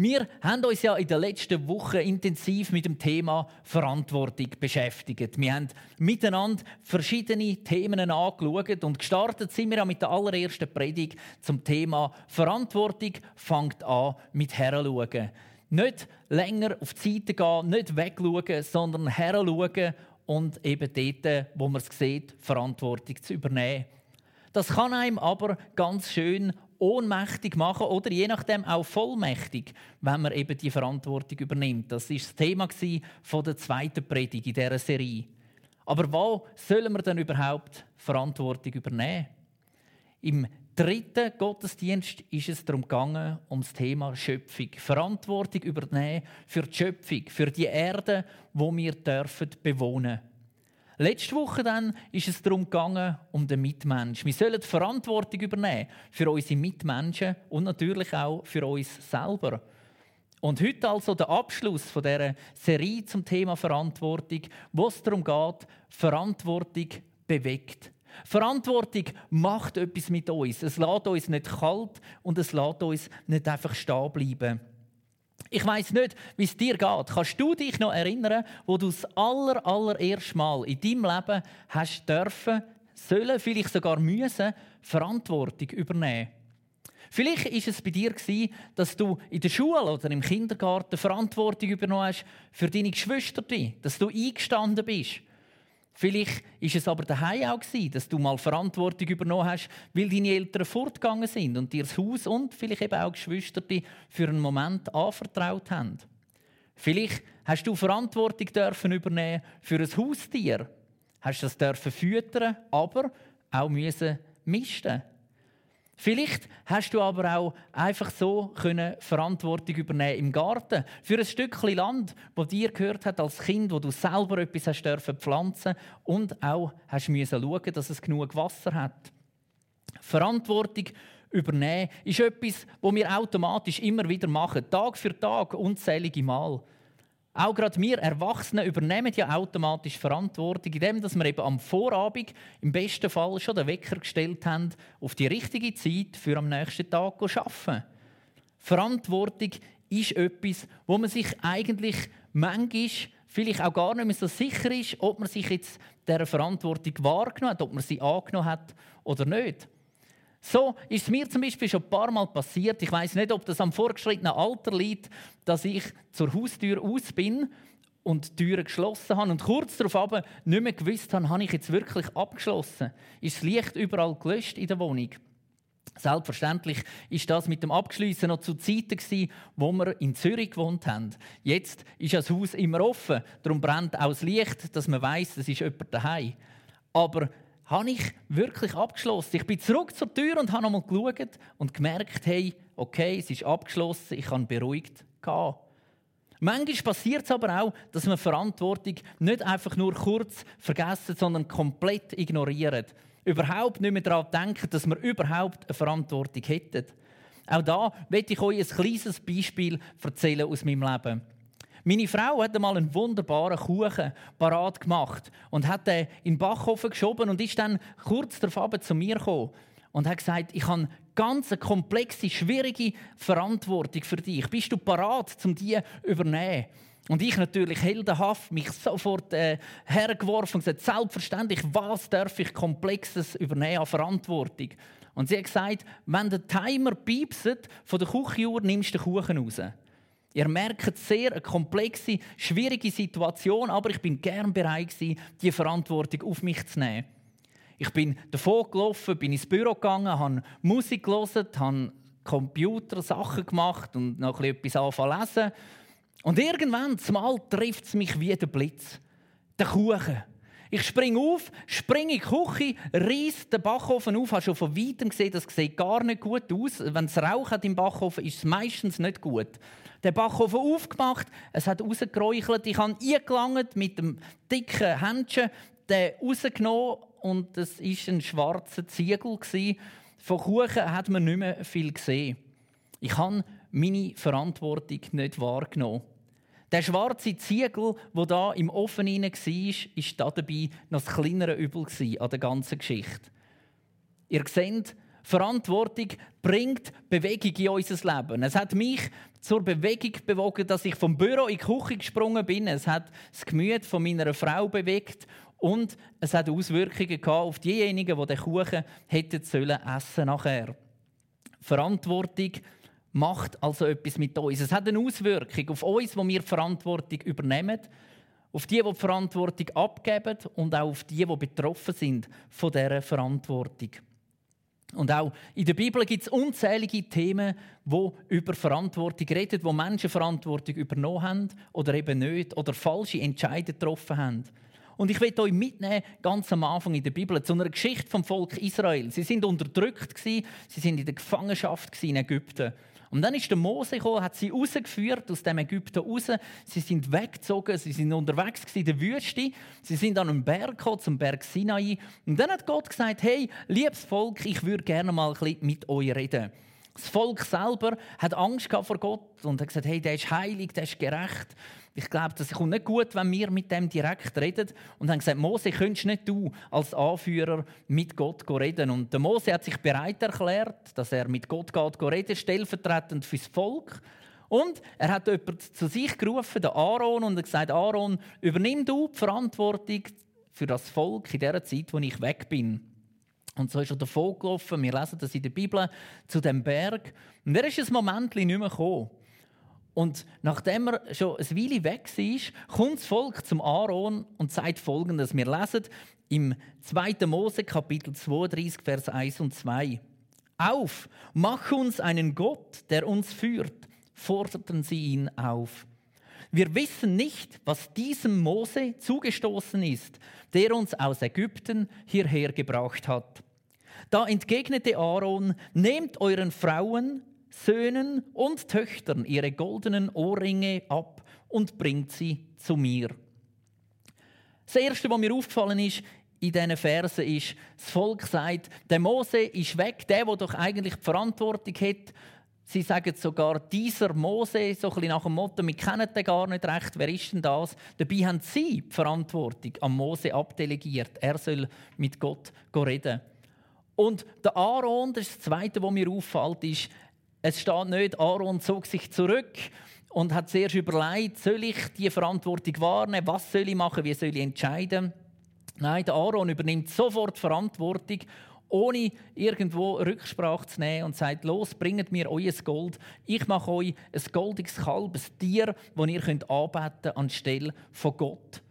Wir haben uns ja in den letzten Wochen intensiv mit dem Thema Verantwortung beschäftigt. Wir haben miteinander verschiedene Themen angeschaut und gestartet sind wir ja mit der allerersten Predigt zum Thema Verantwortung fängt an mit Heranschauen. Nicht länger auf die Seite gehen, nicht wegschauen, sondern heranschauen und eben dort, wo man es sieht, Verantwortung zu übernehmen. Das kann einem aber ganz schön ohnmächtig machen oder je nachdem auch vollmächtig, wenn man eben die Verantwortung übernimmt. Das ist das Thema von der zweiten Predigt in dieser Serie. Aber wo sollen wir denn überhaupt Verantwortung übernehmen? Im dritten Gottesdienst ist es darum gegangen, um das Thema Schöpfung. Verantwortung übernehmen für die Schöpfung, für die Erde, wo wir dürfen bewohnen. Letzte Woche dann ist es darum gegangen, um den Mitmensch. Wir sollen Verantwortung übernehmen für unsere Mitmenschen und natürlich auch für uns selber. Und heute also der Abschluss von dieser Serie zum Thema Verantwortung, wo es darum geht, Verantwortung bewegt. Verantwortung macht etwas mit uns. Es lässt uns nicht kalt und es lässt uns nicht einfach stehen bleiben. Ich weiß nicht, wie es dir geht. Kannst du dich noch erinnern, wo du das aller, allererste Mal in deinem Leben hast dürfen, sollen, vielleicht sogar müssen, Verantwortung übernehmen? Vielleicht ist es bei dir dass du in der Schule oder im Kindergarten Verantwortung übernommen hast für deine Geschwister, dass du eingestanden bist Vielleicht ist es aber daheim auch gewesen, dass du mal Verantwortung übernommen hast, weil deine Eltern fortgegangen sind und dir das Haus und vielleicht eben auch Geschwister für einen Moment anvertraut haben. Vielleicht hast du Verantwortung dürfen übernehmen für ein Haustier, hast das dürfen füttern, aber auch müssen misten. Vielleicht hast du aber auch einfach so können Verantwortung übernehmen im Garten für ein Stückchen Land, wo dir gehört hat als Kind, wo du selber etwas hast dürfen pflanzen und auch hast müssen schauen, dass es genug Wasser hat. Verantwortung übernehmen ist etwas, wo wir automatisch immer wieder machen, Tag für Tag, unzählige Mal. Auch gerade wir Erwachsene übernehmen ja automatisch Verantwortung, indem wir eben am Vorabend im besten Fall schon den Wecker gestellt haben, auf die richtige Zeit für am nächsten Tag zu arbeiten. Verantwortung ist etwas, wo man sich eigentlich manchmal vielleicht auch gar nicht mehr so sicher ist, ob man sich jetzt dieser Verantwortung wahrgenommen hat, ob man sie angenommen hat oder nicht. So ist es mir zum Beispiel schon ein paar Mal passiert. Ich weiß nicht, ob das am vorgeschrittenen Alter liegt, dass ich zur Haustür aus bin und die Türen geschlossen habe und kurz darauf aber nicht mehr gewusst habe, habe ich jetzt wirklich abgeschlossen? Ist das Licht überall gelöscht in der Wohnung? Selbstverständlich ist das mit dem Abschließen noch zu Zeiten gewesen, wo wir in Zürich gewohnt haben. Jetzt ist das Haus immer offen, darum brennt auch das Licht, dass man weiß, es ist jemand daheim. Aber habe ich wirklich abgeschlossen. Ich bin zurück zur Tür und habe nochmal geschaut und gemerkt, hey, okay, es ist abgeschlossen, ich kann beruhigt gehen. Manchmal passiert es aber auch, dass man Verantwortung nicht einfach nur kurz vergessen, sondern komplett ignoriert. Überhaupt nicht mehr daran denken, dass wir überhaupt eine Verantwortung hätten. Auch da möchte ich euch ein kleines Beispiel erzählen aus meinem Leben. Meine Frau hat einmal einen wunderbaren Kuchen parat gemacht und hat den in den Backofen geschoben und ist dann kurz darauf zu mir gekommen und hat gesagt, ich habe ganz eine komplexe, schwierige Verantwortung für dich. Bist du parat, um die zu übernehmen? Und ich natürlich heldenhaft mich sofort äh, hergeworfen und gesagt, selbstverständlich, was darf ich Komplexes übernehmen an Verantwortung? Und sie hat gesagt, wenn der Timer piepset von der Küchenuhr, nimmst du den Kuchen raus. Ihr merkt sehr eine komplexe, schwierige Situation, aber ich bin gern bereit die Verantwortung auf mich zu nehmen. Ich bin davon gelaufen, bin ins Büro gegangen, habe Musik gelesen, habe Computer Sachen gemacht und noch etwas anfangen lesen. Und irgendwann, zumal trifft es mich wie der Blitz. Der Kuchen. Ich springe auf, springe in die Küche, reiss den Backofen auf, habe schon von weitem gesehen, das sieht gar nicht gut aus. Wenn es Rauch hat im Backofen, ist es meistens nicht gut. Den Backofen aufgemacht, es hat rausgeräuchelt, ich habe eingelangt mit dem dicken Händchen, den rausgenommen und es war ein schwarzer Ziegel. Von Kuchen hat man nicht mehr viel gesehen. Ich habe meine Verantwortung nicht wahrgenommen. Der schwarze Ziegel, der da im Ofen war, war dabei noch das kleinere Übel an der ganzen Geschichte. Ihr seht, Verantwortung bringt Bewegung in unser Leben. Es hat mich zur Bewegung bewogen, dass ich vom Büro in die Küche gesprungen bin. Es hat das Gemüt von meiner Frau bewegt und es hat Auswirkungen auf diejenigen, die den Kuchen hätten sollen essen nachher. Verantwortung macht also etwas mit uns. Es hat eine Auswirkung auf uns, wo wir Verantwortung übernehmen, auf die, die die Verantwortung abgeben und auch auf die, die betroffen sind von dieser Verantwortung. Und auch in der Bibel gibt es unzählige Themen, wo über Verantwortung reden, wo Menschen Verantwortung übernommen haben oder eben nicht oder falsche Entscheidungen getroffen haben. Und ich will euch mitnehmen, ganz am Anfang in der Bibel, zu einer Geschichte vom Volk Israel. Sie sind unterdrückt, sie sind in der Gefangenschaft in Ägypten. Und dann ist der Mose gekommen, hat sie rausgeführt aus dem Ägypten raus. Sie sind weggezogen, sie sind unterwegs in der Wüste. Sie sind an einem Berg gekommen, zum Berg Sinai. Und dann hat Gott gesagt: Hey, liebes Volk, ich würde gerne mal ein bisschen mit euch reden. Das Volk selber hat Angst vor Gott und hat gesagt: Hey, der ist heilig, der ist gerecht. Ich glaube, das kommt nicht gut, wenn wir mit dem direkt reden. Und haben gesagt, Mose, könntest nicht du als Anführer mit Gott reden? Und der Mose hat sich bereit erklärt, dass er mit Gott geht reden, stellvertretend fürs Volk. Und er hat jemanden zu sich gerufen, den Aaron, und gesagt, Aaron, übernimm du die Verantwortung für das Volk in der Zeit, wo ich weg bin. Und so ist er davon gelaufen. Wir lesen das in der Bibel zu dem Berg. Und er ist ein Moment nicht mehr gekommen. Und nachdem er schon ein Weile weg war, kommt das Volk zum Aaron und sagt folgendes. Wir lesen im 2. Mose Kapitel 32, Vers 1 und 2. Auf, mach uns einen Gott, der uns führt, forderten sie ihn auf. Wir wissen nicht, was diesem Mose zugestoßen ist, der uns aus Ägypten hierher gebracht hat. Da entgegnete Aaron, nehmt euren Frauen, Söhnen und Töchtern ihre goldenen Ohrringe ab und bringt sie zu mir. Das Erste, was mir aufgefallen ist, in diesen Versen ist, das Volk sagt, der Mose ist weg, der, der doch eigentlich die Verantwortung hat. Sie sagen sogar, dieser Mose, so ein bisschen nach dem Motto, wir kennen den gar nicht recht, wer ist denn das? Dabei haben sie die Verantwortung an Mose abdelegiert. Er soll mit Gott reden. Und der Aaron, das, das Zweite, was mir auffällt, ist, es steht nicht, Aaron zog sich zurück und hat zuerst überlegt, soll ich die Verantwortung wahrnehmen, was soll ich machen, wie soll ich entscheiden. Nein, der Aaron übernimmt sofort Verantwortung, ohne irgendwo Rücksprache zu nehmen und sagt, los, bringt mir euer Gold. Ich mache euch ein goldiges Kalb, ein Tier, das ihr könnt anstelle von Gott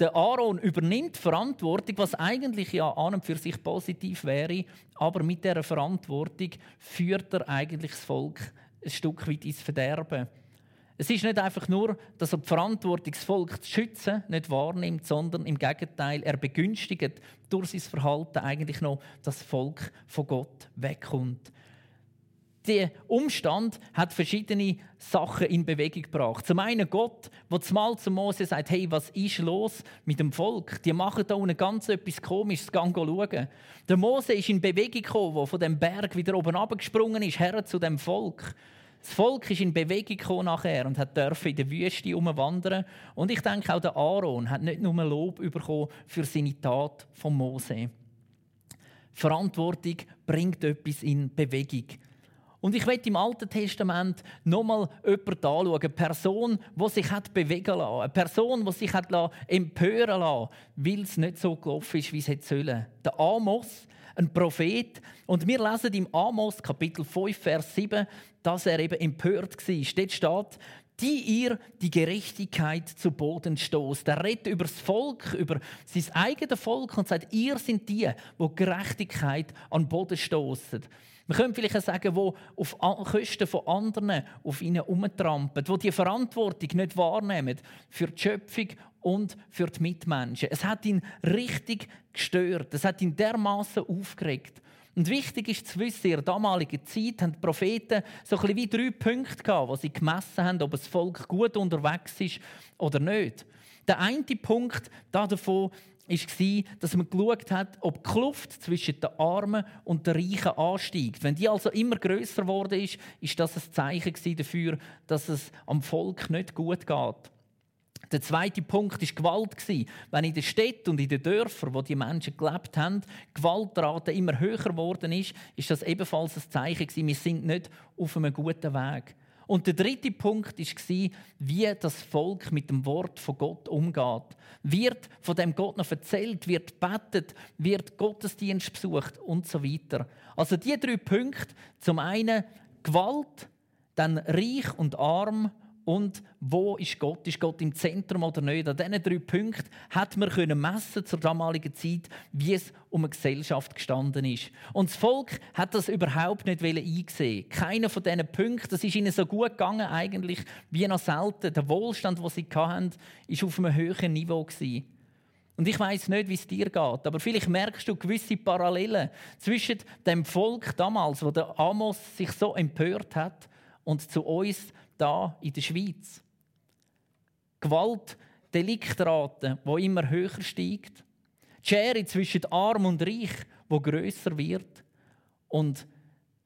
der Aaron übernimmt Verantwortung, was eigentlich ja an und für sich positiv wäre, aber mit der Verantwortung führt er eigentlich das Volk ein Stück weit ins Verderben. Es ist nicht einfach nur, dass er die Verantwortung, das Volk zu schützen, nicht wahrnimmt, sondern im Gegenteil, er begünstigt durch sein Verhalten eigentlich noch, dass das Volk von Gott wegkommt der Umstand hat verschiedene Sachen in Bewegung gebracht. Zum einen Gott, der zumal zu Mose sagt, hey, was ist los mit dem Volk? Die machen da unten ganz etwas Komisches, geh schauen. Der Mose ist in Bewegung gekommen, der von dem Berg wieder oben abgesprungen ist, her zu dem Volk. Das Volk ist in Bewegung gekommen nachher und hat in der Wüste umwandern. Und ich denke, auch der Aaron hat nicht nur Lob bekommen für seine Tat von Mose. Verantwortung bringt etwas in Bewegung. Und ich möchte im Alten Testament nochmal jemanden anschauen, eine Person, die sich hat bewegen lassen, eine Person, die sich hat empören lassen, weil es nicht so gelaufen ist, wie es hätte sollen. Der Amos, ein Prophet. Und wir lesen im Amos Kapitel 5, Vers 7, dass er eben empört war. Dort steht, die ihr die Gerechtigkeit zu Boden stoßt. Er redet über das Volk, über sein eigenes Volk und sagt, ihr sind die, wo Gerechtigkeit an Boden stoßen. Wir können vielleicht sagen, wo auf Kosten von anderen auf ihnen umtrampen, wo die Verantwortung nicht wahrnehmen für die Schöpfung und für die Mitmenschen. Es hat ihn richtig gestört. Es hat ihn dermaßen aufgeregt. Und wichtig ist zu wissen, in der damaligen Zeit haben die Propheten so ein wie drei Punkte gehabt, wo sie gemessen haben, ob das Volk gut unterwegs ist oder nicht. Der eine Punkt davon war, dass man geschaut hat, ob die Kluft zwischen den Armen und den Reichen ansteigt. Wenn die also immer größer geworden ist, ist das ein Zeichen dafür, dass es am Volk nicht gut geht. Der zweite Punkt war Gewalt. Wenn in den Städten und in den Dörfern, wo die Menschen gelebt haben, Gewaltrate immer höher geworden ist, ist das ebenfalls ein Zeichen. Wir sind nicht auf einem guten Weg. Und der dritte Punkt war, wie das Volk mit dem Wort von Gott umgeht. Wird von dem Gott noch erzählt, wird betet, wird Gottesdienst besucht und so weiter. Also die drei Punkte: zum einen Gewalt, dann reich und arm und wo ist Gott? Ist Gott im Zentrum oder nicht? An diesen drei Punkten hat man messen zur damaligen Zeit, wie es um eine Gesellschaft gestanden ist. Und das Volk hat das überhaupt nicht eingesehen. Keiner von diesen Punkten, das ist ihnen so gut gegangen eigentlich wie noch selten. Der Wohlstand, den sie hatten, war auf einem höheren Niveau Und ich weiß nicht, wie es dir geht, aber vielleicht merkst du gewisse Parallelen zwischen dem Volk damals, wo der Amos sich so empört hat, und zu uns da in der Schweiz. Gewalt, Deliktrate, wo immer höher steigt. Die Schere zwischen Arm und Reich, wo größer wird. Und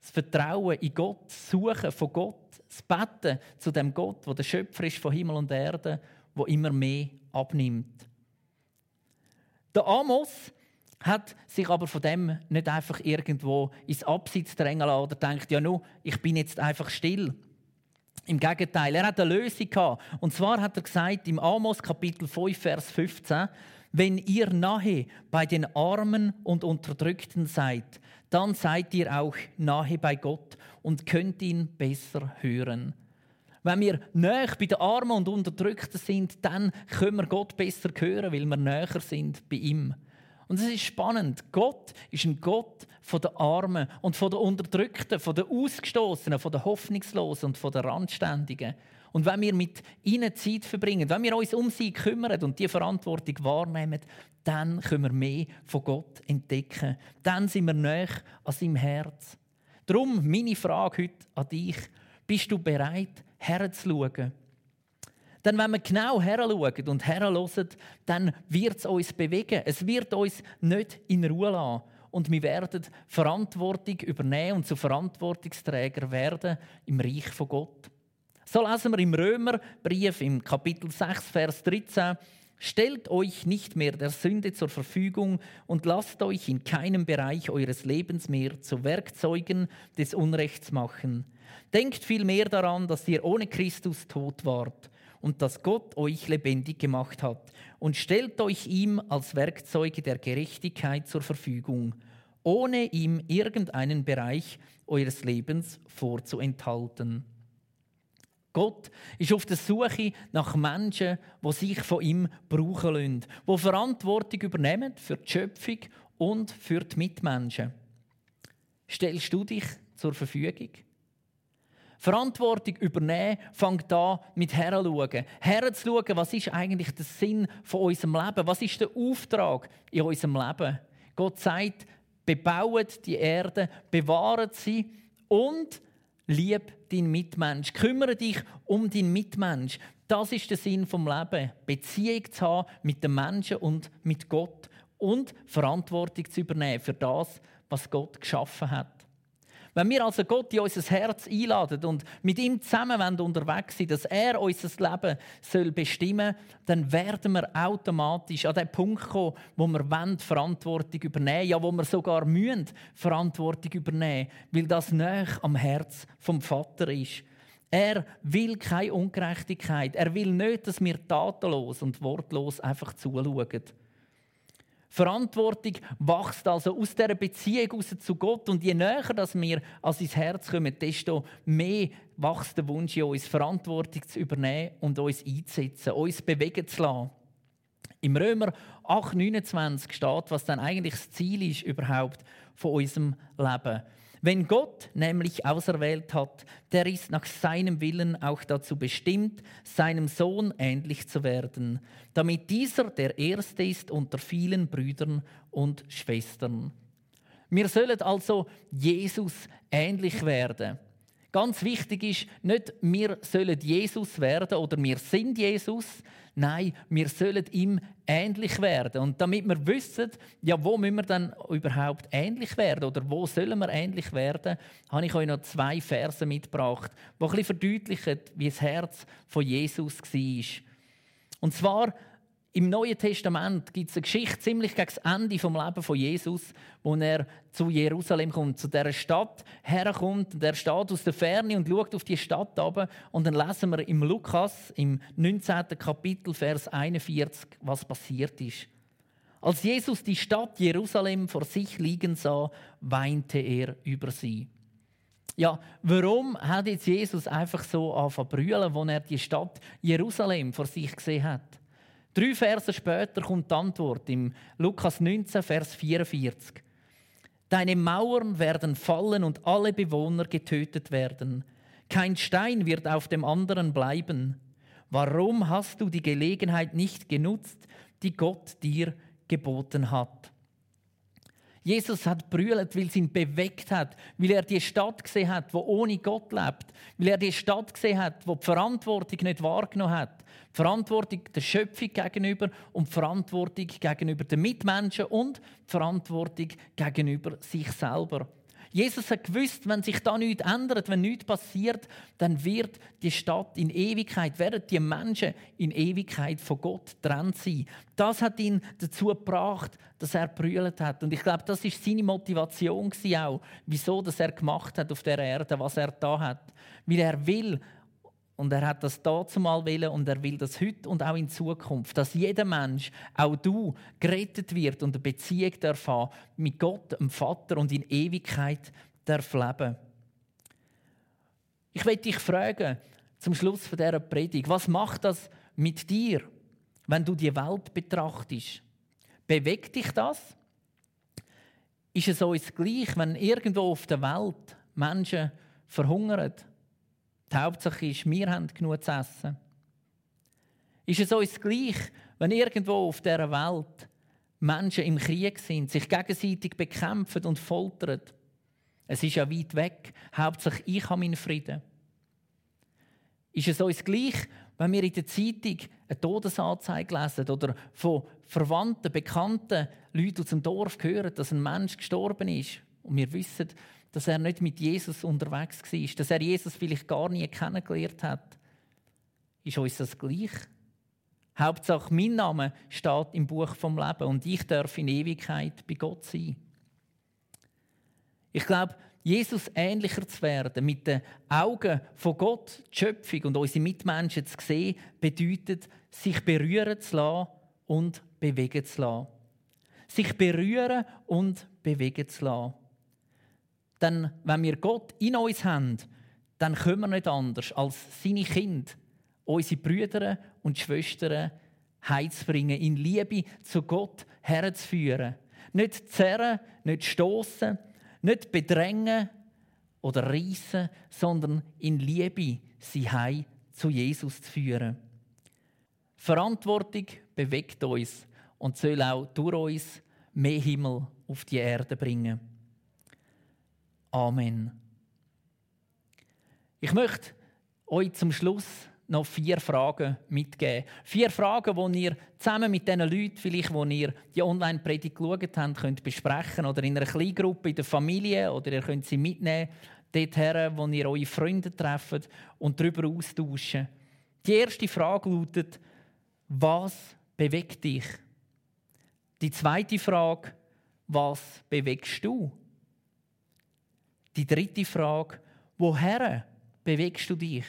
das Vertrauen in Gott, das Suchen von Gott, das Betten zu dem Gott, wo der Schöpfer ist von Himmel und Erde, wo immer mehr abnimmt. Der Amos hat sich aber von dem nicht einfach irgendwo ins Abseits drängen lassen oder denkt, ja, no, ich bin jetzt einfach still. Im Gegenteil, er hat eine Lösung gehabt. Und zwar hat er gesagt im Amos Kapitel 5, Vers 15, wenn ihr nahe bei den Armen und Unterdrückten seid, dann seid ihr auch nahe bei Gott und könnt ihn besser hören. Wenn wir näher bei den Armen und Unterdrückten sind, dann können wir Gott besser hören, weil wir näher sind bei ihm. Und es ist spannend. Gott ist ein Gott von den Armen und von den Unterdrückten, von den Ausgestoßenen, von den Hoffnungslosen und von den Randständigen. Und wenn wir mit ihnen Zeit verbringen, wenn wir uns um sie kümmern und die Verantwortung wahrnehmen, dann können wir mehr von Gott entdecken. Dann sind wir näher an seinem Herz. Darum meine Frage heute an dich. Bist du bereit, herzuschauen? Denn wenn wir genau heranschauen und herhören, dann wird es uns bewegen. Es wird uns nicht in Ruhe lassen. Und wir werden Verantwortung übernehmen und zu Verantwortungsträger werden im Reich von Gott. So lesen wir im Römerbrief im Kapitel 6, Vers 13. Stellt euch nicht mehr der Sünde zur Verfügung und lasst euch in keinem Bereich eures Lebens mehr zu Werkzeugen des Unrechts machen. Denkt vielmehr daran, dass ihr ohne Christus tot wart und dass Gott euch lebendig gemacht hat und stellt euch ihm als Werkzeuge der Gerechtigkeit zur Verfügung, ohne ihm irgendeinen Bereich eures Lebens vorzuenthalten. Gott ist auf der Suche nach Menschen, die sich von ihm brauchen lassen, die Verantwortung übernehmen für die Schöpfung und für die Mitmenschen. Stellst du dich zur Verfügung? Verantwortung übernehmen fängt an mit Heranschauen. Herzuschauen, was ist eigentlich der Sinn von unserem Leben? Was ist der Auftrag in unserem Leben? Gott sagt, bebauet die Erde, bewahret sie und lieb deinen Mitmensch. Kümmere dich um deinen Mitmensch. Das ist der Sinn vom Leben. Beziehung zu haben mit den Menschen und mit Gott und Verantwortung zu übernehmen für das, was Gott geschaffen hat. Wenn wir also Gott in unser Herz einladen und mit ihm zusammen unterwegs sind, dass er unser Leben soll bestimmen soll, dann werden wir automatisch an den Punkt kommen, wo wir wollen, Verantwortung übernehmen ja, wo wir sogar müssen, Verantwortung übernehmen weil das näher am Herz vom Vater ist. Er will keine Ungerechtigkeit. Er will nicht, dass wir tatenlos und wortlos einfach zuschauen. Verantwortung wächst also aus dieser Beziehung raus zu Gott. Und je näher dass wir an sein Herz kommen, desto mehr wächst der Wunsch in uns, Verantwortung zu übernehmen und uns einzusetzen, uns bewegen zu lassen. Im Römer 8,29 steht, was dann eigentlich das Ziel ist überhaupt von unserem Leben. Wenn Gott nämlich auserwählt hat, der ist nach seinem Willen auch dazu bestimmt, seinem Sohn ähnlich zu werden, damit dieser der Erste ist unter vielen Brüdern und Schwestern. Wir sollen also Jesus ähnlich werden. Ganz wichtig ist nicht, wir sollen Jesus werden oder wir sind Jesus, Nein, wir sollen ihm ähnlich werden. Und damit wir wissen, ja, wo müssen wir dann überhaupt ähnlich werden oder wo sollen wir ähnlich werden, habe ich euch noch zwei Verse mitgebracht, die ein bisschen verdeutlichen, wie das Herz von Jesus war. Und zwar Im Neuen Testament gibt es eine Geschichte ziemlich gegen das Ende vom Leben von Jesus, wo er zu Jerusalem kommt, zu dieser Stadt herkommt. Und er steht aus der Ferne und schaut auf die Stadt ab. Und dann lesen wir im Lukas, im 19. Kapitel, Vers 41, was passiert ist. Als Jesus die Stadt Jerusalem vor sich liegen sah, weinte er über sie. Ja, warum hat jetzt Jesus einfach so angefangen zu brüllen, als er die Stadt Jerusalem vor sich gesehen hat? Drei Verse später kommt die Antwort im Lukas 19, Vers 44. Deine Mauern werden fallen und alle Bewohner getötet werden. Kein Stein wird auf dem anderen bleiben. Warum hast du die Gelegenheit nicht genutzt, die Gott dir geboten hat? Jesus hat brüllt, weil es ihn bewegt hat, weil er die Stadt gesehen hat, wo ohne Gott lebt, weil er die Stadt gesehen hat, wo die Verantwortung nicht wahrgenommen hat, die Verantwortung der Schöpfung gegenüber und die Verantwortung gegenüber den Mitmenschen und die Verantwortung gegenüber sich selber. Jesus hat gewusst, wenn sich da nichts ändert, wenn nichts passiert, dann wird die Stadt in Ewigkeit, werden die Menschen in Ewigkeit von Gott trennt sein. Das hat ihn dazu gebracht, dass er brüllt hat. Und ich glaube, das ist seine Motivation auch, wieso dass er gemacht hat auf der Erde, was er da hat, weil er will, und er hat das dazumal willen und er will das heute und auch in Zukunft, dass jeder Mensch, auch du, gerettet wird und eine Beziehung darf mit Gott, dem Vater und in Ewigkeit darf leben. Ich möchte dich fragen, zum Schluss von dieser Predigt, was macht das mit dir, wenn du die Welt betrachtest? Bewegt dich das? Ist es uns gleich, wenn irgendwo auf der Welt Menschen verhungern die Hauptsache ist, wir haben genug zu essen. Ist es uns gleich, wenn irgendwo auf dieser Welt Menschen im Krieg sind, sich gegenseitig bekämpfen und foltern? Es ist ja weit weg. Hauptsache, ich habe meinen Frieden. Ist es uns gleich, wenn wir in der Zeitung eine Todesanzeige lesen oder von Verwandten, Bekannten, Leuten aus dem Dorf hören, dass ein Mensch gestorben ist und wir wissen, dass er nicht mit Jesus unterwegs war, dass er Jesus vielleicht gar nie kennengelernt hat. Ist uns das gleich? Hauptsache, mein Name steht im Buch vom Leben und ich darf in Ewigkeit bei Gott sein. Ich glaube, Jesus ähnlicher zu werden, mit den Augen von Gott, die Schöpfung und unsere Mitmenschen zu sehen, bedeutet, sich berühren zu lassen und bewegen zu lassen. Sich berühren und bewegen zu lassen. Denn wenn wir Gott in uns haben, dann können wir nicht anders, als seine Kinder, unsere Brüder und Schwestern heimzubringen, in Liebe zu Gott herzuführen. Nicht zerren, nicht stoßen, nicht bedrängen oder reissen, sondern in Liebe sie heim zu Jesus zu führen. Verantwortung bewegt uns und soll auch durch uns mehr Himmel auf die Erde bringen. Amen. Ich möchte euch zum Schluss noch vier Fragen mitgeben. Vier Fragen, die ihr zusammen mit den Leuten, vielleicht, die ihr die Online-Predigt geschaut habt, könnt besprechen oder in einer Kleingruppe, in der Familie oder ihr könnt sie mitnehmen, dorthin, wo ihr eure Freunde trefft und darüber austauschen. Die erste Frage lautet, was bewegt dich? Die zweite Frage, was bewegst du? Die dritte Frage, woher bewegst du dich?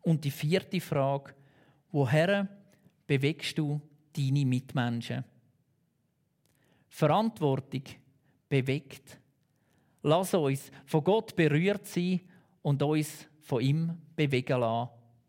Und die vierte Frage, woher bewegst du deine Mitmenschen? Verantwortung bewegt. Lass uns von Gott berührt sein und uns von ihm bewegen lassen.